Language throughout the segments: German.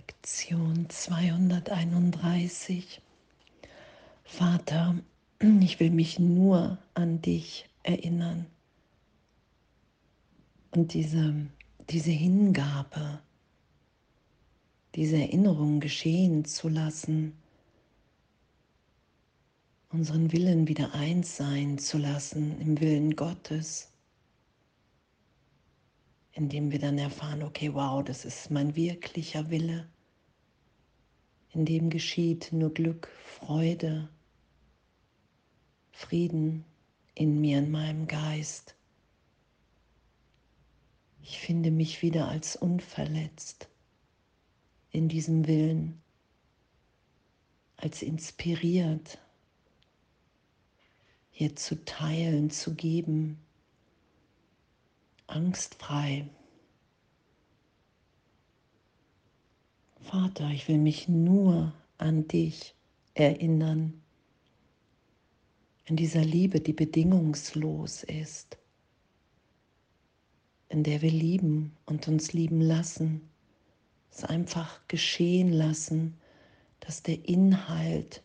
Lektion 231. Vater, ich will mich nur an dich erinnern. Und diese, diese Hingabe, diese Erinnerung geschehen zu lassen, unseren Willen wieder eins sein zu lassen im Willen Gottes, indem wir dann erfahren, okay, wow, das ist mein wirklicher Wille, in dem geschieht nur Glück, Freude, Frieden in mir, in meinem Geist. Ich finde mich wieder als unverletzt in diesem Willen, als inspiriert, hier zu teilen, zu geben, angstfrei. Vater, ich will mich nur an dich erinnern, in dieser Liebe, die bedingungslos ist, in der wir lieben und uns lieben lassen, es einfach geschehen lassen, dass der Inhalt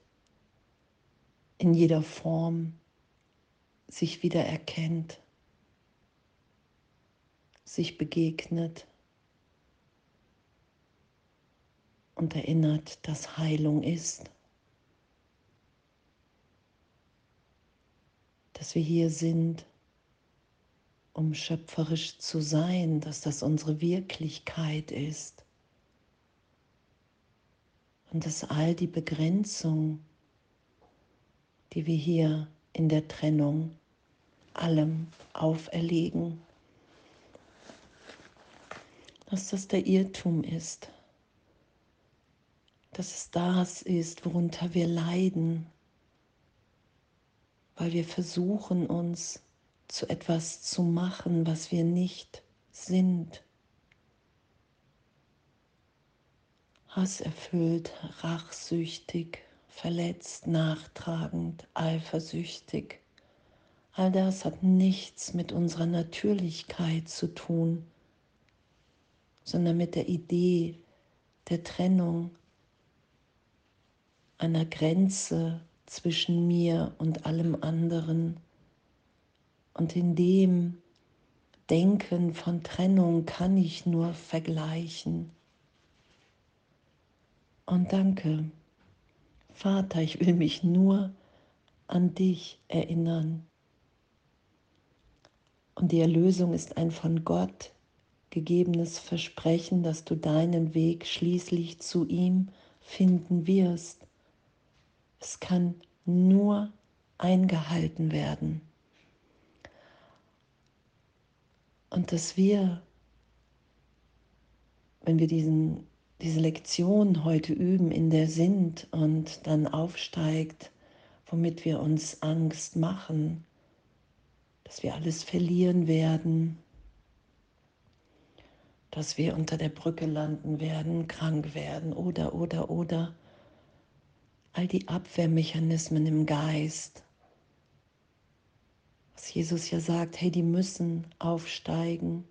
in jeder Form sich wieder erkennt, sich begegnet und erinnert, dass Heilung ist, dass wir hier sind, um schöpferisch zu sein, dass das unsere Wirklichkeit ist. Und dass all die Begrenzung, die wir hier in der Trennung allem auferlegen, dass das der Irrtum ist, dass es das ist, worunter wir leiden, weil wir versuchen uns zu etwas zu machen, was wir nicht sind. Hasserfüllt, rachsüchtig, verletzt, nachtragend, eifersüchtig. All das hat nichts mit unserer Natürlichkeit zu tun, sondern mit der Idee der Trennung, einer Grenze zwischen mir und allem anderen. Und in dem Denken von Trennung kann ich nur vergleichen. Und danke, Vater, ich will mich nur an dich erinnern. Und die Erlösung ist ein von Gott gegebenes Versprechen, dass du deinen Weg schließlich zu ihm finden wirst. Es kann nur eingehalten werden. Und dass wir, wenn wir diesen, diese Lektion heute üben, in der sind und dann aufsteigt, womit wir uns Angst machen, dass wir alles verlieren werden, dass wir unter der Brücke landen werden, krank werden oder, oder, oder. All die Abwehrmechanismen im Geist. Was Jesus ja sagt, hey, die müssen aufsteigen.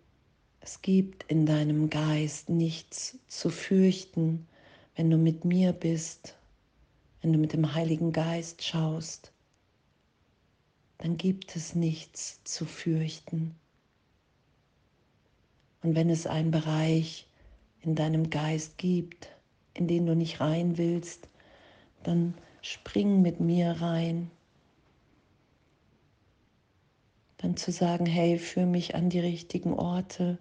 Es gibt in deinem Geist nichts zu fürchten, wenn du mit mir bist, wenn du mit dem Heiligen Geist schaust. Dann gibt es nichts zu fürchten. Und wenn es einen Bereich in deinem Geist gibt, in den du nicht rein willst, dann spring mit mir rein. Dann zu sagen, hey, führe mich an die richtigen Orte,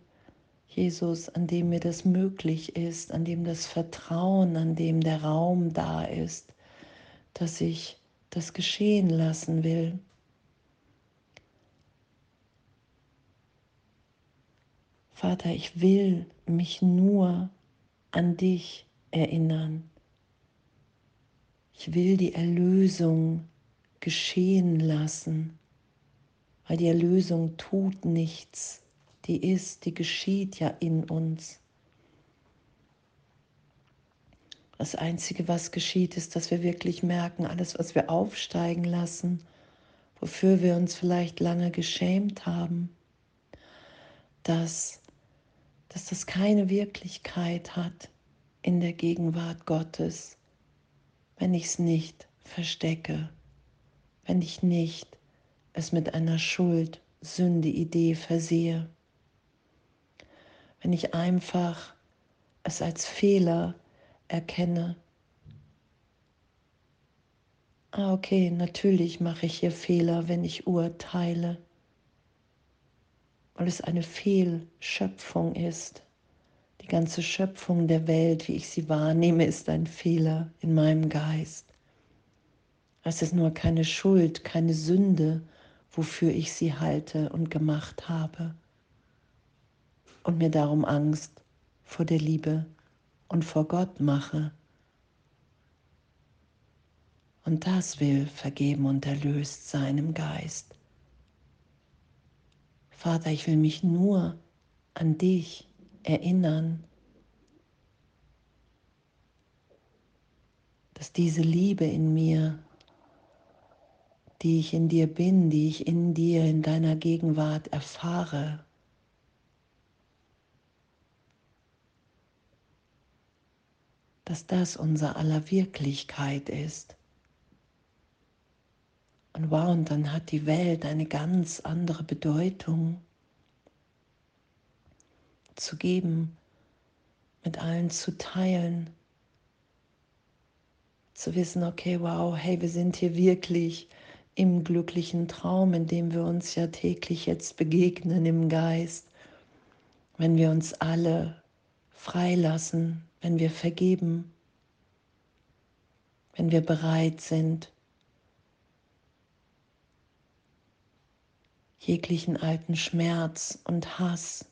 Jesus, an dem mir das möglich ist, an dem das Vertrauen, an dem der Raum da ist, dass ich das geschehen lassen will. Vater, ich will mich nur an dich erinnern. Ich will die Erlösung geschehen lassen, weil die Erlösung tut nichts, die ist, die geschieht ja in uns. Das Einzige, was geschieht, ist, dass wir wirklich merken, alles, was wir aufsteigen lassen, wofür wir uns vielleicht lange geschämt haben, dass dass das keine Wirklichkeit hat, in der Gegenwart Gottes, wenn ich es nicht verstecke, wenn ich nicht es mit einer Schuld, Sünde, Idee versehe, wenn ich einfach es als Fehler erkenne. Ah, okay, natürlich mache ich hier Fehler, wenn ich urteile, weil es eine Fehlschöpfung ist. Die ganze Schöpfung der Welt, wie ich sie wahrnehme, ist ein Fehler in meinem Geist. Es ist nur keine Schuld, keine Sünde, wofür ich sie halte und gemacht habe. Und mir darum Angst vor der Liebe und vor Gott mache. Und das will vergeben und erlöst sein im Geist. Vater, ich will mich nur an dich erinnern, dass diese Liebe in mir, die ich in dir bin, die ich in dir, in deiner Gegenwart erfahre, dass das unser aller Wirklichkeit ist. Und wow, und dann hat die Welt eine ganz andere Bedeutung zu geben, mit allen zu teilen, zu wissen, okay, wow, hey, wir sind hier wirklich im glücklichen Traum, in dem wir uns ja täglich jetzt begegnen im Geist, wenn wir uns alle freilassen, wenn wir vergeben, wenn wir bereit sind, jeglichen alten Schmerz und Hass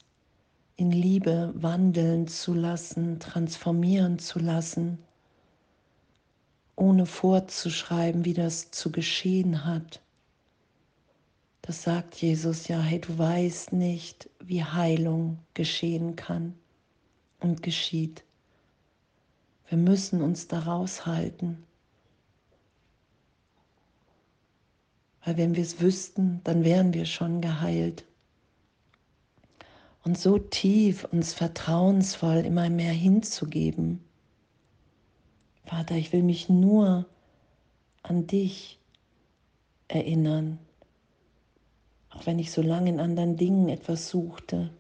in Liebe wandeln zu lassen, transformieren zu lassen, ohne vorzuschreiben, wie das zu geschehen hat. Das sagt Jesus ja, hey, du weißt nicht, wie Heilung geschehen kann und geschieht. Wir müssen uns daraus halten. Weil wenn wir es wüssten, dann wären wir schon geheilt und so tief uns vertrauensvoll immer mehr hinzugeben. Vater, ich will mich nur an dich erinnern, auch wenn ich so lange in anderen Dingen etwas suchte.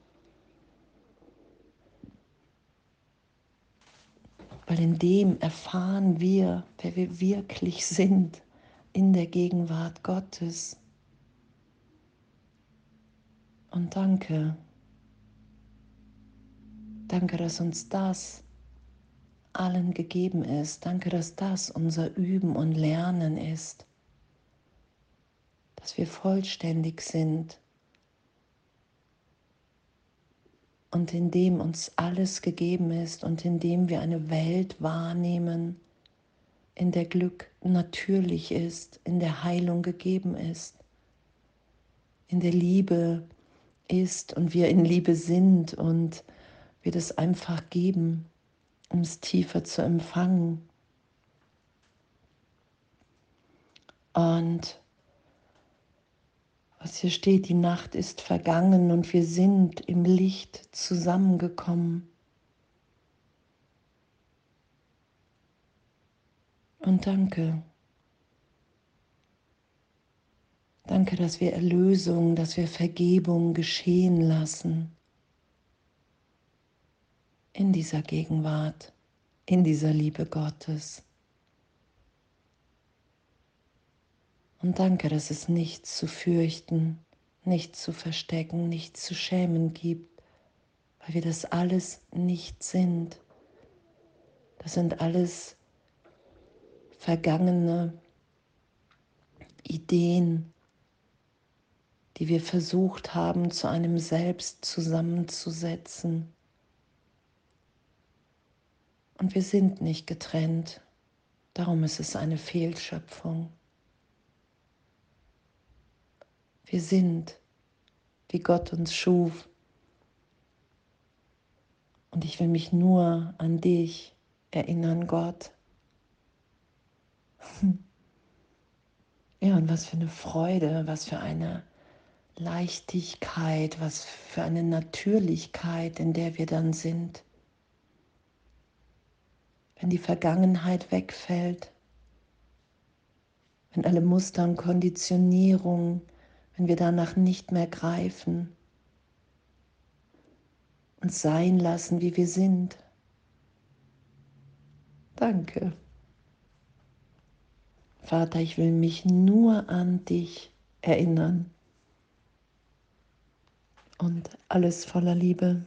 Weil in dem erfahren wir, wer wir wirklich sind in der Gegenwart Gottes. Und danke. Danke, dass uns das allen gegeben ist. Danke, dass das unser Üben und Lernen ist. Dass wir vollständig sind. Und indem uns alles gegeben ist und indem wir eine Welt wahrnehmen, in der Glück natürlich ist, in der Heilung gegeben ist, in der Liebe ist und wir in Liebe sind und wir das einfach geben, um es tiefer zu empfangen. Und was hier steht, die Nacht ist vergangen und wir sind im Licht zusammengekommen. Und danke. Danke, dass wir Erlösung, dass wir Vergebung geschehen lassen in dieser Gegenwart, in dieser Liebe Gottes. Und danke, dass es nichts zu fürchten, nichts zu verstecken, nichts zu schämen gibt, weil wir das alles nicht sind. Das sind alles vergangene Ideen, die wir versucht haben, zu einem Selbst zusammenzusetzen. Und wir sind nicht getrennt. Darum ist es eine Fehlschöpfung. Wir sind, wie Gott uns schuf. Und ich will mich nur an dich erinnern, Gott. Ja, und was für eine Freude, was für eine Leichtigkeit, was für eine Natürlichkeit, in der wir dann sind. wenn die Vergangenheit wegfällt, wenn alle Muster und Konditionierungen, wenn wir danach nicht mehr greifen und sein lassen, wie wir sind. Danke. Vater, ich will mich nur an dich erinnern. Und alles voller Liebe.